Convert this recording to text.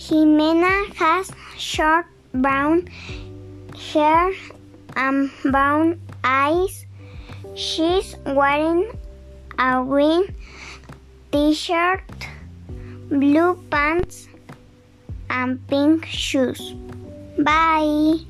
Jimena has short brown hair and brown eyes. She's wearing a green t-shirt, blue pants, and pink shoes. Bye.